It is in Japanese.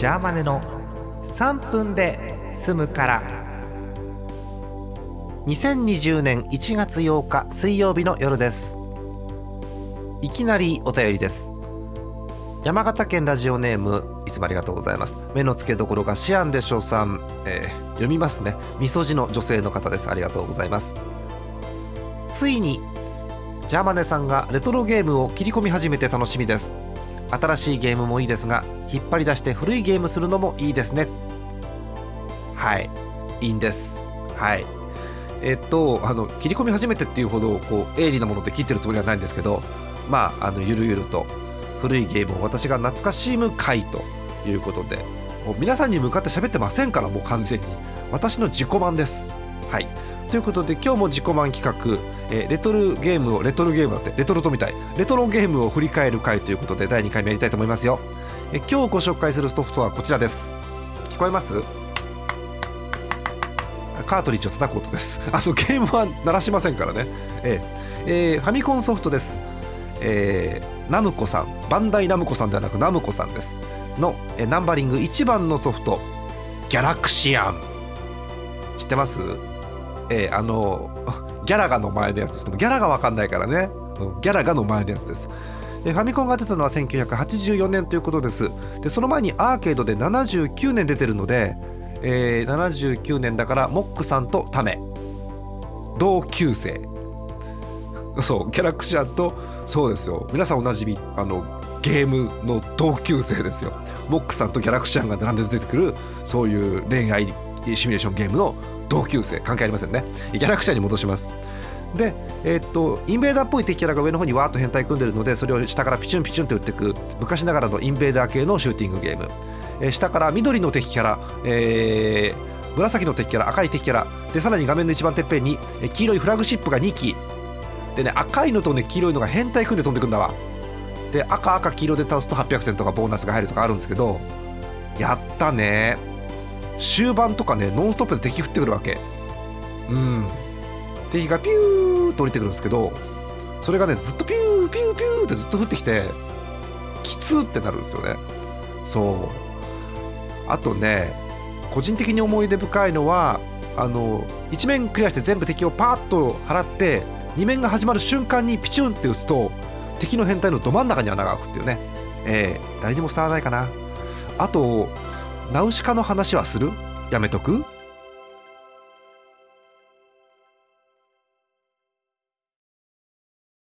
ジャーマネの3分で済むから。2020年1月8日水曜日の夜です。いきなりお便りです。山形県ラジオネームいつもありがとうございます。目の付けどころがシアンでしょうさん、えー、読みますね。みそじの女性の方です。ありがとうございます。ついにジャーマネさんがレトロゲームを切り込み始めて楽しみです。新しいゲームもいいですが引っ張り出して古いゲームするのもいいですね。はい。いいんです。はい。えっとあの切り込み始めてっていうほどこう鋭利なもので切ってるつもりはないんですけどまああのゆるゆると古いゲームを私が懐かしむ回ということでもう皆さんに向かって喋ってませんからもう完全に。私の自己満です。はい。ということで今日も自己満企画、え、レトルゲームをレトルゲームだってレトルトみたい。レトロゲームを振り返る回ということで第2回目やりたいと思いますよ、え、今日ご紹介するソフトはこちらです。聞こえます？カートリッジを叩く音です。あのゲームは鳴らしませんからね。え、えー、ファミコンソフトです。えー、ナムコさん。バンダイナムコさんではなくナムコさんです。の、えナンバリング1番のソフト。ギャラクシアン。知ってます？えー、あのギャラガの前のやつです。ギャラが分かんないからね、うん、ギャラガの前のやつです。でファミコンが出たのは1984年ということです。でその前にアーケードで79年出てるので、えー、79年だからモックさんとタメ。同級生。そうギャラクシアンとそうですよ。皆さんおなじみあのゲームの同級生ですよ。モックさんとギャラクシアンが並んで出てくるそういう恋愛シミュレーションゲームの同級生関係ありませんね。ギャラクシアに戻します。で、えー、っとインベーダーっぽい敵キャラが上の方にわーっと変態組んでるのでそれを下からピチュンピチュンって打っていく昔ながらのインベーダー系のシューティングゲーム、えー、下から緑の敵キャラ、えー、紫の敵キャラ赤い敵キャラ。でさらに画面の一番てっぺんに黄色いフラグシップが2機。でね赤いのとね黄色いのが変態組んで飛んでくんだわ。で赤赤黄色で倒すと800点とかボーナスが入るとかあるんですけどやったね。終盤とかねノンストップで敵降ってくるわけ。うん。敵がピューと降りてくるんですけどそれがねずっとピューピューピューってずっと降ってきてきつってなるんですよね。そう。あとね個人的に思い出深いのはあの1面クリアして全部敵をパーッと払って2面が始まる瞬間にピチュンって打つと敵の変態のど真ん中に穴が開くっていうね。えー、誰にも伝わらないかな。あとナウシカの話はする？やめとく？